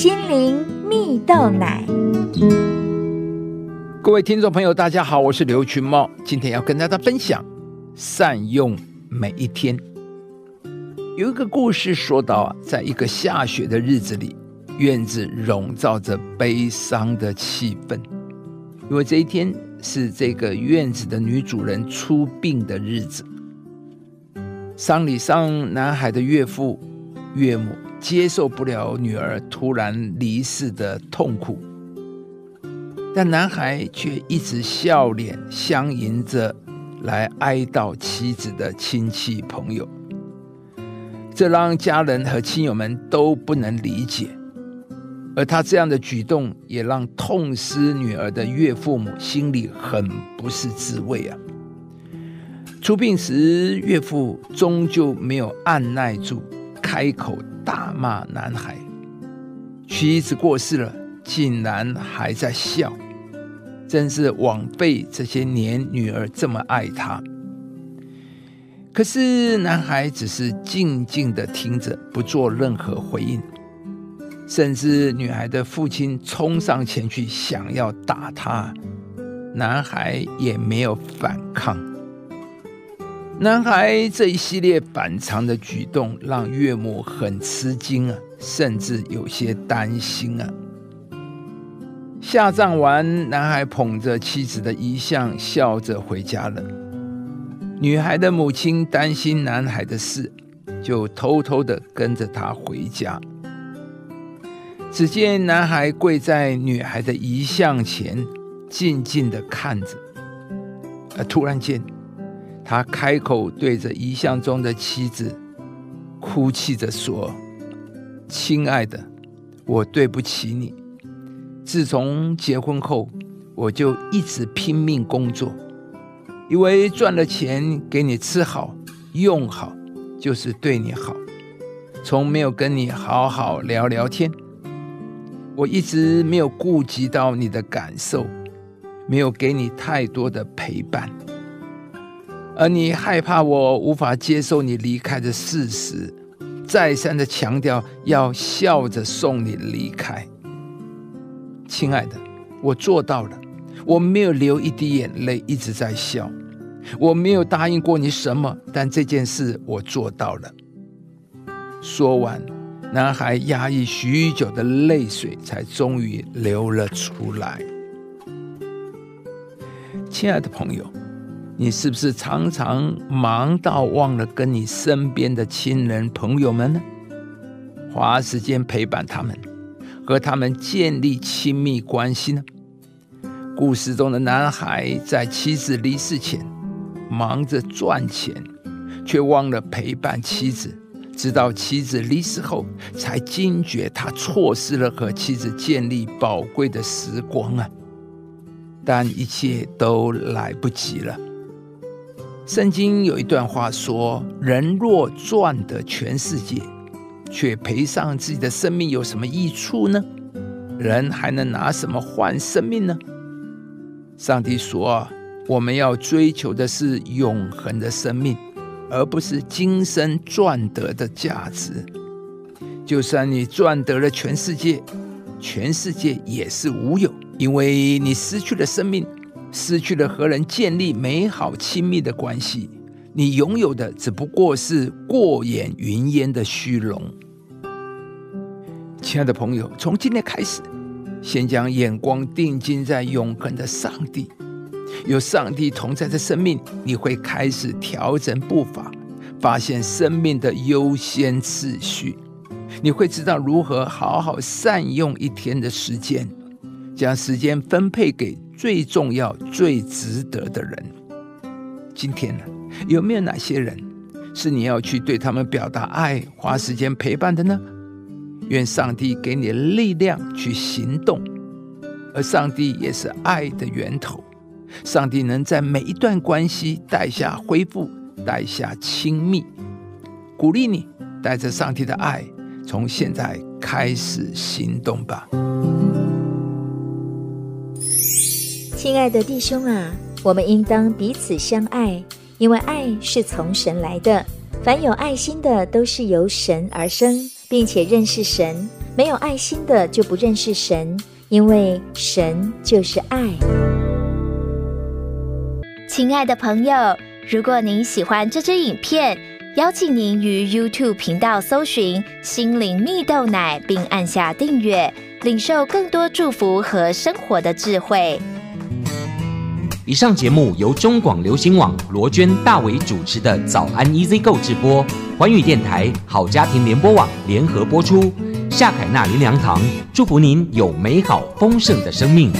心灵蜜豆奶。各位听众朋友，大家好，我是刘群茂，今天要跟大家分享善用每一天。有一个故事说到啊，在一个下雪的日子里，院子笼罩着悲伤的气氛，因为这一天是这个院子的女主人出殡的日子。丧礼上，男孩的岳父、岳母。接受不了女儿突然离世的痛苦，但男孩却一直笑脸相迎着来哀悼妻子的亲戚朋友，这让家人和亲友们都不能理解。而他这样的举动，也让痛失女儿的岳父母心里很不是滋味啊。出殡时，岳父终究没有按耐住，开口。大骂男孩，妻子过世了，竟然还在笑，真是枉费这些年女儿这么爱他。可是男孩只是静静的听着，不做任何回应，甚至女孩的父亲冲上前去想要打他，男孩也没有反抗。男孩这一系列反常的举动，让岳母很吃惊啊，甚至有些担心啊。下葬完，男孩捧着妻子的遗像，笑着回家了。女孩的母亲担心男孩的事，就偷偷的跟着他回家。只见男孩跪在女孩的遗像前，静静的看着，而突然间。他开口对着遗像中的妻子哭泣着说：“亲爱的，我对不起你。自从结婚后，我就一直拼命工作，以为赚了钱给你吃好用好就是对你好，从没有跟你好好聊聊天。我一直没有顾及到你的感受，没有给你太多的陪伴。”而你害怕我无法接受你离开的事实，再三的强调要笑着送你离开。亲爱的，我做到了，我没有流一滴眼泪，一直在笑。我没有答应过你什么，但这件事我做到了。说完，男孩压抑许久的泪水才终于流了出来。亲爱的朋友。你是不是常常忙到忘了跟你身边的亲人朋友们呢？花时间陪伴他们，和他们建立亲密关系呢？故事中的男孩在妻子离世前，忙着赚钱，却忘了陪伴妻子，直到妻子离世后，才惊觉他错失了和妻子建立宝贵的时光啊！但一切都来不及了。圣经有一段话说：“人若赚得全世界，却赔上自己的生命，有什么益处呢？人还能拿什么换生命呢？”上帝说：“我们要追求的是永恒的生命，而不是今生赚得的价值。就算你赚得了全世界，全世界也是无有，因为你失去了生命。”失去了和人建立美好亲密的关系，你拥有的只不过是过眼云烟的虚荣。亲爱的朋友，从今天开始，先将眼光定睛在永恒的上帝，有上帝同在的生命，你会开始调整步伐，发现生命的优先次序，你会知道如何好好善用一天的时间，将时间分配给。最重要、最值得的人，今天呢，有没有哪些人是你要去对他们表达爱、花时间陪伴的呢？愿上帝给你力量去行动，而上帝也是爱的源头。上帝能在每一段关系带下恢复，带下亲密。鼓励你带着上帝的爱，从现在开始行动吧。亲爱的弟兄啊，我们应当彼此相爱，因为爱是从神来的。凡有爱心的，都是由神而生，并且认识神。没有爱心的就不认识神，因为神就是爱。亲爱的朋友，如果您喜欢这支影片，邀请您于 YouTube 频道搜寻“心灵蜜豆奶”，并按下订阅，领受更多祝福和生活的智慧。以上节目由中广流行网罗娟、大伟主持的《早安 EasyGo》直播，环宇电台好家庭联播网联合播出。夏凯纳林良堂祝福您有美好丰盛的生命。